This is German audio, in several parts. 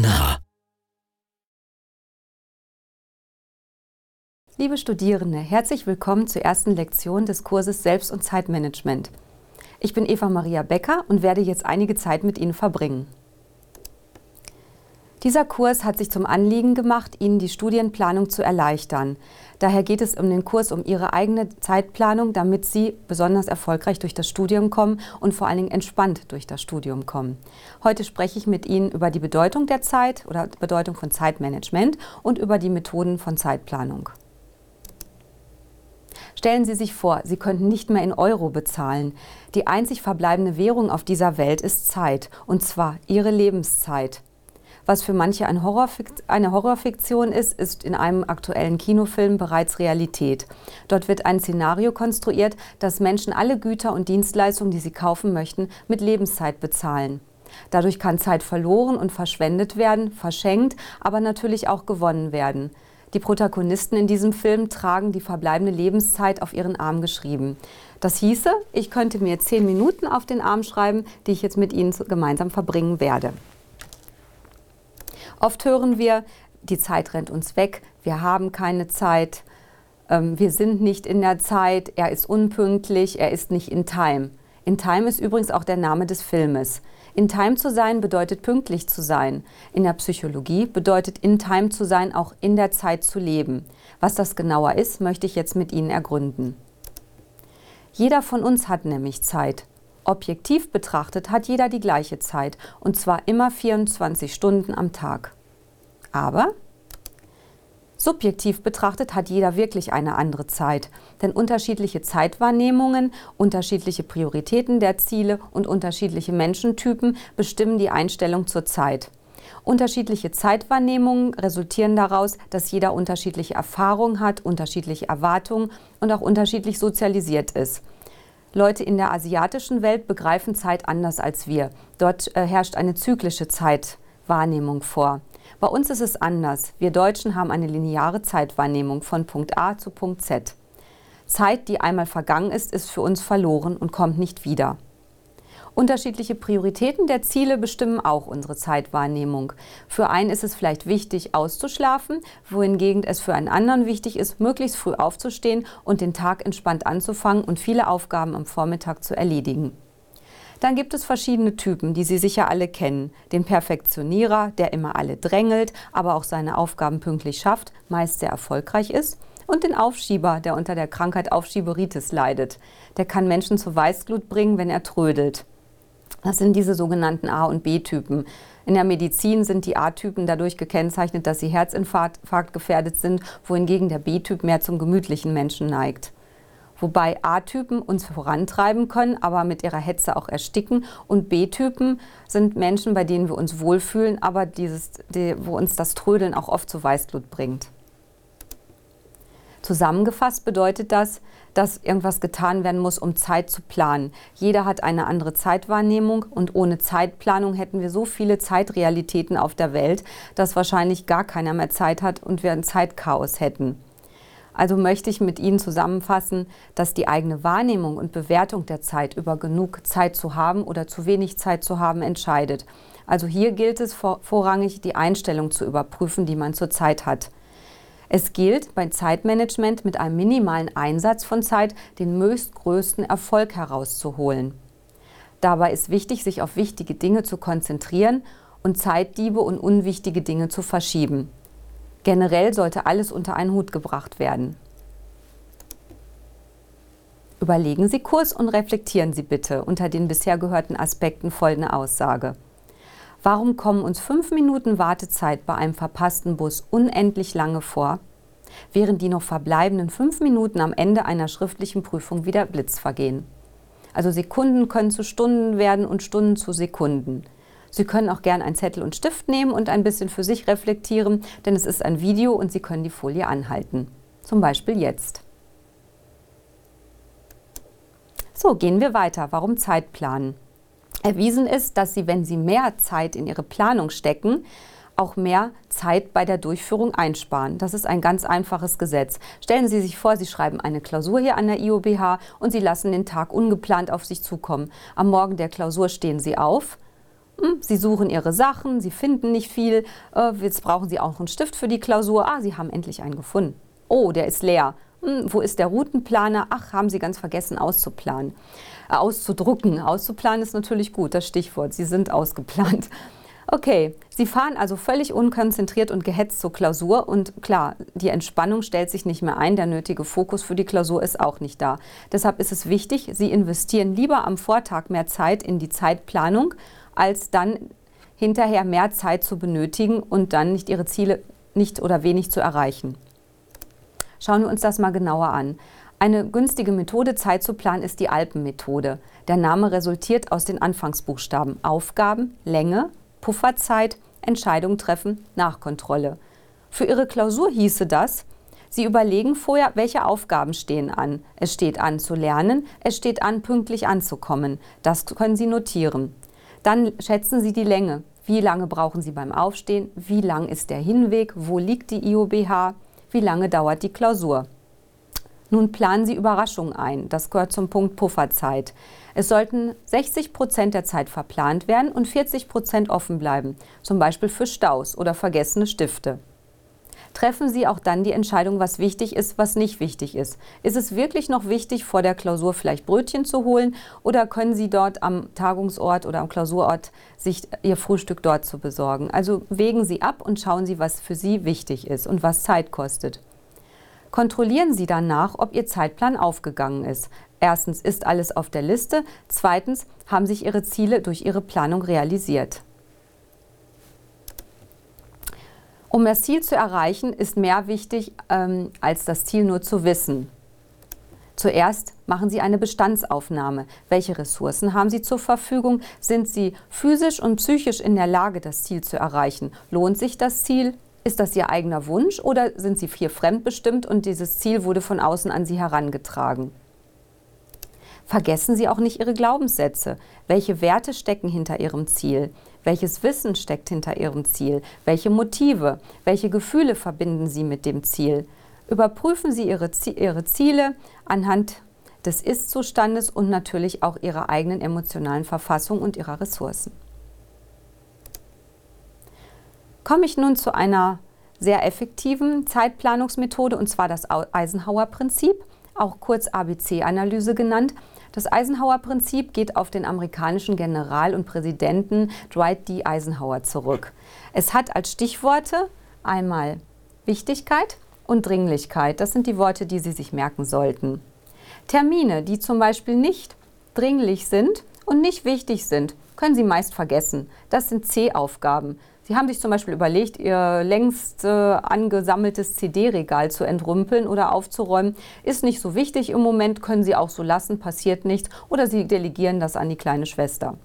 nah. Liebe Studierende, herzlich willkommen zur ersten Lektion des Kurses Selbst- und Zeitmanagement. Ich bin Eva Maria Becker und werde jetzt einige Zeit mit Ihnen verbringen. Dieser Kurs hat sich zum Anliegen gemacht, Ihnen die Studienplanung zu erleichtern. Daher geht es um den Kurs um Ihre eigene Zeitplanung, damit Sie besonders erfolgreich durch das Studium kommen und vor allen Dingen entspannt durch das Studium kommen. Heute spreche ich mit Ihnen über die Bedeutung der Zeit oder Bedeutung von Zeitmanagement und über die Methoden von Zeitplanung. Stellen Sie sich vor, Sie könnten nicht mehr in Euro bezahlen. Die einzig verbleibende Währung auf dieser Welt ist Zeit, und zwar Ihre Lebenszeit. Was für manche eine, Horrorfikt eine Horrorfiktion ist, ist in einem aktuellen Kinofilm bereits Realität. Dort wird ein Szenario konstruiert, dass Menschen alle Güter und Dienstleistungen, die sie kaufen möchten, mit Lebenszeit bezahlen. Dadurch kann Zeit verloren und verschwendet werden, verschenkt, aber natürlich auch gewonnen werden. Die Protagonisten in diesem Film tragen die verbleibende Lebenszeit auf ihren Arm geschrieben. Das hieße, ich könnte mir zehn Minuten auf den Arm schreiben, die ich jetzt mit Ihnen gemeinsam verbringen werde. Oft hören wir, die Zeit rennt uns weg, wir haben keine Zeit, ähm, wir sind nicht in der Zeit, er ist unpünktlich, er ist nicht in Time. In Time ist übrigens auch der Name des Filmes. In Time zu sein bedeutet pünktlich zu sein. In der Psychologie bedeutet in Time zu sein auch in der Zeit zu leben. Was das genauer ist, möchte ich jetzt mit Ihnen ergründen. Jeder von uns hat nämlich Zeit. Objektiv betrachtet hat jeder die gleiche Zeit, und zwar immer 24 Stunden am Tag. Aber subjektiv betrachtet hat jeder wirklich eine andere Zeit, denn unterschiedliche Zeitwahrnehmungen, unterschiedliche Prioritäten der Ziele und unterschiedliche Menschentypen bestimmen die Einstellung zur Zeit. Unterschiedliche Zeitwahrnehmungen resultieren daraus, dass jeder unterschiedliche Erfahrungen hat, unterschiedliche Erwartungen und auch unterschiedlich sozialisiert ist. Leute in der asiatischen Welt begreifen Zeit anders als wir. Dort äh, herrscht eine zyklische Zeitwahrnehmung vor. Bei uns ist es anders. Wir Deutschen haben eine lineare Zeitwahrnehmung von Punkt A zu Punkt Z. Zeit, die einmal vergangen ist, ist für uns verloren und kommt nicht wieder. Unterschiedliche Prioritäten der Ziele bestimmen auch unsere Zeitwahrnehmung. Für einen ist es vielleicht wichtig, auszuschlafen, wohingegen es für einen anderen wichtig ist, möglichst früh aufzustehen und den Tag entspannt anzufangen und viele Aufgaben am Vormittag zu erledigen. Dann gibt es verschiedene Typen, die Sie sicher alle kennen. Den Perfektionierer, der immer alle drängelt, aber auch seine Aufgaben pünktlich schafft, meist sehr erfolgreich ist. Und den Aufschieber, der unter der Krankheit Aufschieberitis leidet. Der kann Menschen zur Weißglut bringen, wenn er trödelt. Das sind diese sogenannten A- und B-Typen. In der Medizin sind die A-Typen dadurch gekennzeichnet, dass sie Herzinfarkt gefährdet sind, wohingegen der B-Typ mehr zum gemütlichen Menschen neigt. Wobei A-Typen uns vorantreiben können, aber mit ihrer Hetze auch ersticken. Und B-Typen sind Menschen, bei denen wir uns wohlfühlen, aber dieses, die, wo uns das Trödeln auch oft zu Weißglut bringt. Zusammengefasst bedeutet das, dass irgendwas getan werden muss, um Zeit zu planen. Jeder hat eine andere Zeitwahrnehmung und ohne Zeitplanung hätten wir so viele Zeitrealitäten auf der Welt, dass wahrscheinlich gar keiner mehr Zeit hat und wir ein Zeitchaos hätten. Also möchte ich mit Ihnen zusammenfassen, dass die eigene Wahrnehmung und Bewertung der Zeit über genug Zeit zu haben oder zu wenig Zeit zu haben entscheidet. Also hier gilt es vorrangig, die Einstellung zu überprüfen, die man zur Zeit hat. Es gilt beim Zeitmanagement mit einem minimalen Einsatz von Zeit den möglichstgrößten Erfolg herauszuholen. Dabei ist wichtig, sich auf wichtige Dinge zu konzentrieren und Zeitdiebe und unwichtige Dinge zu verschieben. Generell sollte alles unter einen Hut gebracht werden. Überlegen Sie Kurs und reflektieren Sie bitte unter den bisher gehörten Aspekten folgende Aussage. Warum kommen uns fünf Minuten Wartezeit bei einem verpassten Bus unendlich lange vor, während die noch verbleibenden fünf Minuten am Ende einer schriftlichen Prüfung wieder Blitz vergehen? Also Sekunden können zu Stunden werden und Stunden zu Sekunden. Sie können auch gern einen Zettel und Stift nehmen und ein bisschen für sich reflektieren, denn es ist ein Video und Sie können die Folie anhalten. Zum Beispiel jetzt. So, gehen wir weiter. Warum Zeitplanen? Erwiesen ist, dass Sie, wenn Sie mehr Zeit in Ihre Planung stecken, auch mehr Zeit bei der Durchführung einsparen. Das ist ein ganz einfaches Gesetz. Stellen Sie sich vor, Sie schreiben eine Klausur hier an der IOBH und Sie lassen den Tag ungeplant auf sich zukommen. Am Morgen der Klausur stehen Sie auf Hm, Sie suchen Ihre Sachen, Sie finden nicht viel. Äh, jetzt brauchen Sie auch einen Stift für die Klausur. Ah, Sie haben endlich einen gefunden. Oh, der ist leer. Hm, wo ist der Routenplaner? Ach, haben Sie ganz vergessen auszuplanen. Äh, auszudrucken. Auszuplanen ist natürlich gut, das Stichwort. Sie sind ausgeplant. Okay, Sie fahren also völlig unkonzentriert und gehetzt zur Klausur und klar, die Entspannung stellt sich nicht mehr ein, der nötige Fokus für die Klausur ist auch nicht da. Deshalb ist es wichtig, Sie investieren lieber am Vortag mehr Zeit in die Zeitplanung, als dann hinterher mehr Zeit zu benötigen und dann nicht Ihre Ziele nicht oder wenig zu erreichen. Schauen wir uns das mal genauer an. Eine günstige Methode, Zeit zu planen, ist die Alpenmethode. Der Name resultiert aus den Anfangsbuchstaben Aufgaben, Länge, Pufferzeit, Entscheidung treffen, Nachkontrolle. Für Ihre Klausur hieße das, Sie überlegen vorher, welche Aufgaben stehen an. Es steht an zu lernen, es steht an, pünktlich anzukommen. Das können Sie notieren. Dann schätzen Sie die Länge. Wie lange brauchen Sie beim Aufstehen? Wie lang ist der Hinweg? Wo liegt die IOBH? Wie lange dauert die Klausur? Nun planen Sie Überraschungen ein. Das gehört zum Punkt Pufferzeit. Es sollten 60 Prozent der Zeit verplant werden und 40 Prozent offen bleiben, zum Beispiel für Staus oder vergessene Stifte. Treffen Sie auch dann die Entscheidung, was wichtig ist, was nicht wichtig ist. Ist es wirklich noch wichtig, vor der Klausur vielleicht Brötchen zu holen oder können Sie dort am Tagungsort oder am Klausurort sich Ihr Frühstück dort zu besorgen? Also wägen Sie ab und schauen Sie, was für Sie wichtig ist und was Zeit kostet. Kontrollieren Sie danach, ob Ihr Zeitplan aufgegangen ist. Erstens ist alles auf der Liste, zweitens haben sich Ihre Ziele durch Ihre Planung realisiert. Um das Ziel zu erreichen, ist mehr wichtig, ähm, als das Ziel nur zu wissen. Zuerst machen Sie eine Bestandsaufnahme. Welche Ressourcen haben Sie zur Verfügung? Sind Sie physisch und psychisch in der Lage, das Ziel zu erreichen? Lohnt sich das Ziel? Ist das Ihr eigener Wunsch oder sind Sie hier fremdbestimmt und dieses Ziel wurde von außen an Sie herangetragen? Vergessen Sie auch nicht Ihre Glaubenssätze. Welche Werte stecken hinter Ihrem Ziel? Welches Wissen steckt hinter Ihrem Ziel? Welche Motive? Welche Gefühle verbinden Sie mit dem Ziel? Überprüfen Sie Ihre, Ziele anhand des Ist-Zustandes und natürlich auch Ihrer eigenen emotionalen Verfassung und Ihrer Ressourcen. Komme ich nun zu einer sehr effektiven Zeitplanungsmethode, und zwar das Eisenhower-Prinzip, auch kurz ABC-Analyse genannt. Das Eisenhower-Prinzip geht auf den amerikanischen General und Präsidenten Dwight D. Eisenhower zurück. Es hat als Stichworte einmal Wichtigkeit und Dringlichkeit. Das sind die Worte, die Sie sich merken sollten. Termine, die zum Beispiel nicht dringlich sind und nicht wichtig sind, können Sie meist vergessen. Das sind C-Aufgaben. Sie haben sich zum Beispiel überlegt, Ihr längst äh, angesammeltes CD-Regal zu entrümpeln oder aufzuräumen. Ist nicht so wichtig im Moment, können Sie auch so lassen, passiert nichts. Oder Sie delegieren das an die kleine Schwester.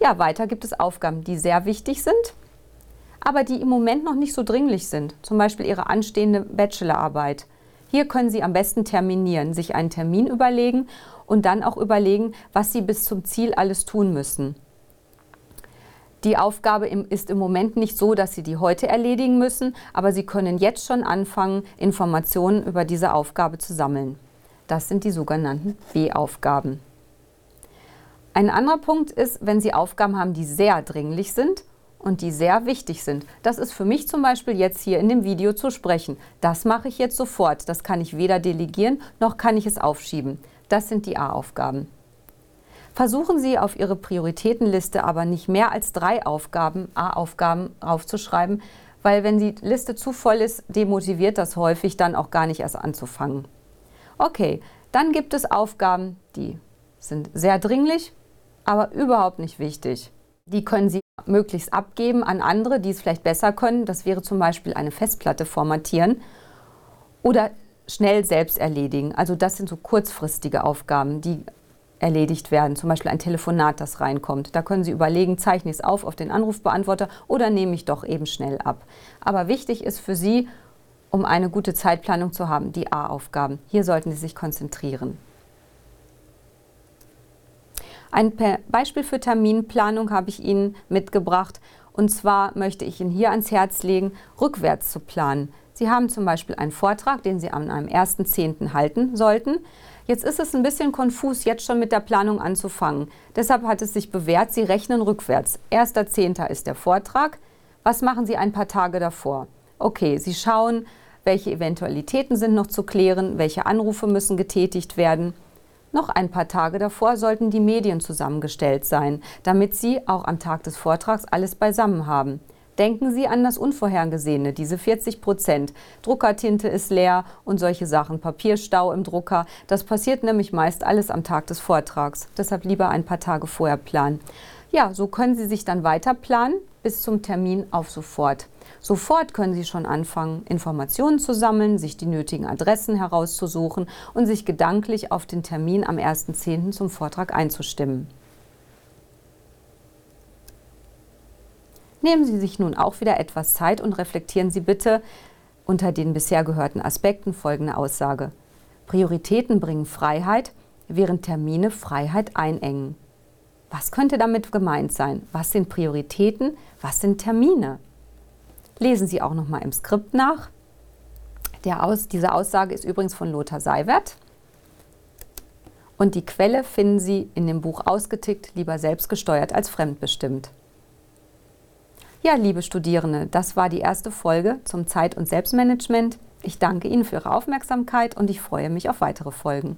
Ja, weiter gibt es Aufgaben, die sehr wichtig sind, aber die im Moment noch nicht so dringlich sind. Zum Beispiel Ihre anstehende Bachelorarbeit. Hier können Sie am besten terminieren, sich einen Termin überlegen und dann auch überlegen, was Sie bis zum Ziel alles tun müssen. Die Aufgabe ist im Moment nicht so, dass Sie die heute erledigen müssen, aber Sie können jetzt schon anfangen, Informationen über diese Aufgabe zu sammeln. Das sind die sogenannten B-Aufgaben. Ein anderer Punkt ist, wenn Sie Aufgaben haben, die sehr dringlich sind und die sehr wichtig sind. Das ist für mich zum Beispiel jetzt hier in dem Video zu sprechen. Das mache ich jetzt sofort. Das kann ich weder delegieren, noch kann ich es aufschieben. Das sind die A-Aufgaben. Versuchen Sie auf Ihre Prioritätenliste aber nicht mehr als drei Aufgaben, A-Aufgaben aufzuschreiben, weil wenn die Liste zu voll ist, demotiviert das häufig dann auch gar nicht erst anzufangen. Okay, dann gibt es Aufgaben, die sind sehr dringlich, aber überhaupt nicht wichtig. Die können Sie möglichst abgeben an andere, die es vielleicht besser können. Das wäre zum Beispiel eine Festplatte formatieren oder schnell selbst erledigen. Also das sind so kurzfristige Aufgaben, die erledigt werden, zum Beispiel ein Telefonat, das reinkommt. Da können Sie überlegen, zeichne ich es auf auf den Anrufbeantworter oder nehme ich doch eben schnell ab. Aber wichtig ist für Sie, um eine gute Zeitplanung zu haben, die A-Aufgaben. Hier sollten Sie sich konzentrieren. Ein Beispiel für Terminplanung habe ich Ihnen mitgebracht. Und zwar möchte ich Ihnen hier ans Herz legen, rückwärts zu planen. Sie haben zum Beispiel einen Vortrag, den Sie an einem 1.10. halten sollten. Jetzt ist es ein bisschen konfus, jetzt schon mit der Planung anzufangen. Deshalb hat es sich bewährt, Sie rechnen rückwärts. 1.10. ist der Vortrag. Was machen Sie ein paar Tage davor? Okay, Sie schauen, welche Eventualitäten sind noch zu klären, welche Anrufe müssen getätigt werden. Noch ein paar Tage davor sollten die Medien zusammengestellt sein, damit Sie auch am Tag des Vortrags alles beisammen haben. Denken Sie an das Unvorhergesehene, diese 40 Prozent. Druckertinte ist leer und solche Sachen, Papierstau im Drucker. Das passiert nämlich meist alles am Tag des Vortrags. Deshalb lieber ein paar Tage vorher planen. Ja, so können Sie sich dann weiter planen bis zum Termin auf sofort. Sofort können Sie schon anfangen, Informationen zu sammeln, sich die nötigen Adressen herauszusuchen und sich gedanklich auf den Termin am 1.10. zum Vortrag einzustimmen. Nehmen Sie sich nun auch wieder etwas Zeit und reflektieren Sie bitte unter den bisher gehörten Aspekten folgende Aussage. Prioritäten bringen Freiheit, während Termine Freiheit einengen. Was könnte damit gemeint sein? Was sind Prioritäten? Was sind Termine? Lesen Sie auch noch mal im Skript nach. Aus, diese Aussage ist übrigens von Lothar Seiwert. Und die Quelle finden Sie in dem Buch Ausgetickt, lieber selbstgesteuert als fremdbestimmt. Ja, liebe Studierende, das war die erste Folge zum Zeit- und Selbstmanagement. Ich danke Ihnen für Ihre Aufmerksamkeit und ich freue mich auf weitere Folgen.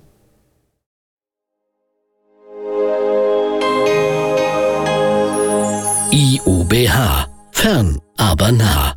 IUBH. Fern, aber nah.